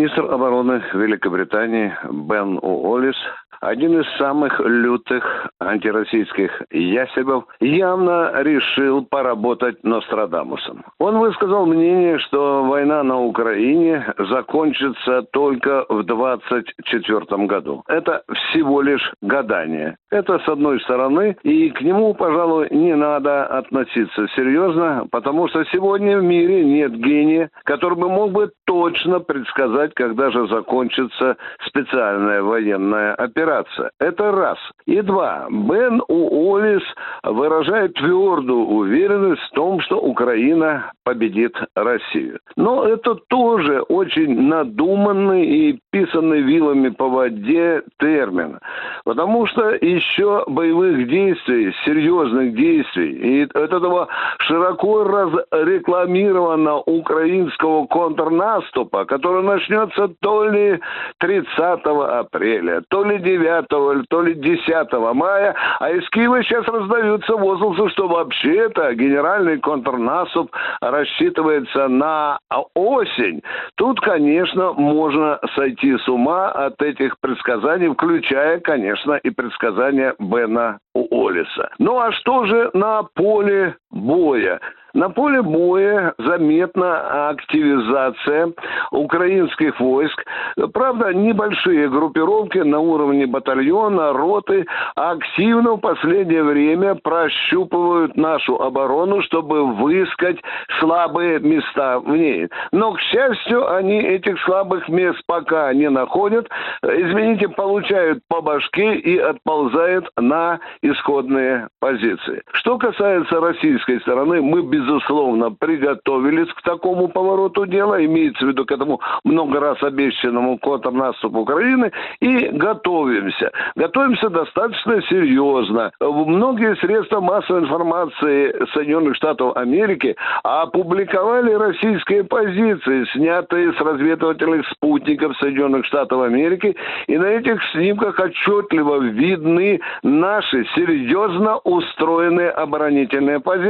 Министр обороны Великобритании Бен Уоллес один из самых лютых антироссийских ясебов, явно решил поработать Нострадамусом. Он высказал мнение, что война на Украине закончится только в 2024 году. Это всего лишь гадание. Это с одной стороны, и к нему, пожалуй, не надо относиться серьезно, потому что сегодня в мире нет гения, который бы мог бы точно предсказать, когда же закончится специальная военная операция. Это раз. И два. Бен Уоллес выражает твердую уверенность в том, что Украина победит Россию. Но это тоже очень надуманный и писанный вилами по воде термин. Потому что еще боевых действий, серьезных действий, и этого широко разрекламированного украинского контрнаступа, который начнется то ли 30 апреля, то ли 9 9 то ли 10 мая, а из Киева сейчас раздаются возгласы, что вообще-то генеральный контрнаступ рассчитывается на осень. Тут, конечно, можно сойти с ума от этих предсказаний, включая, конечно, и предсказания Бена Уоллеса. Ну а что же на поле боя? На поле боя заметна активизация украинских войск. Правда, небольшие группировки на уровне батальона, роты активно в последнее время прощупывают нашу оборону, чтобы выискать слабые места в ней. Но, к счастью, они этих слабых мест пока не находят. Извините, получают по башке и отползают на исходные позиции. Что касается российской стороны, мы без безусловно, приготовились к такому повороту дела, имеется в виду к этому много раз обещанному контрнаступу Украины, и готовимся. Готовимся достаточно серьезно. Многие средства массовой информации Соединенных Штатов Америки опубликовали российские позиции, снятые с разведывательных спутников Соединенных Штатов Америки, и на этих снимках отчетливо видны наши серьезно устроенные оборонительные позиции.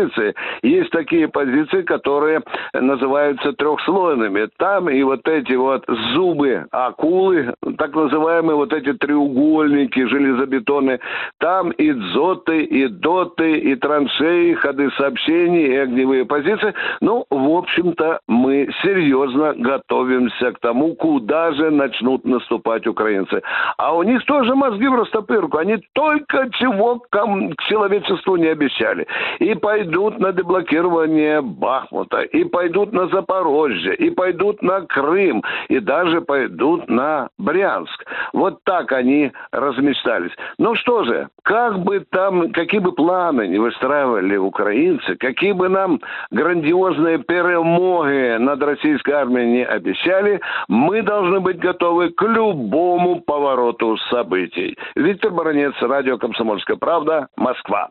Есть такие позиции, которые называются трехслойными. Там и вот эти вот зубы акулы, так называемые вот эти треугольники железобетонные, там и дзоты, и доты, и траншеи, ходы сообщений, и огневые позиции. Ну, в общем-то, мы серьезно готовимся к тому, куда же начнут наступать украинцы. А у них тоже мозги в растопырку. Они только чего к человечеству не обещали. И пойдут на деблокирование Бахмута, и пойдут на Запорожье, и пойдут на Крым, и даже пойдут на Брянск. Вот так они размечтались. Ну что же, как бы там, какие бы планы не выстраивали украинцы, какие бы нам грандиозные перемоги над российской армией не обещали, мы должны быть готовы к любому повороту событий. Виктор Баранец, радио «Комсомольская правда», Москва.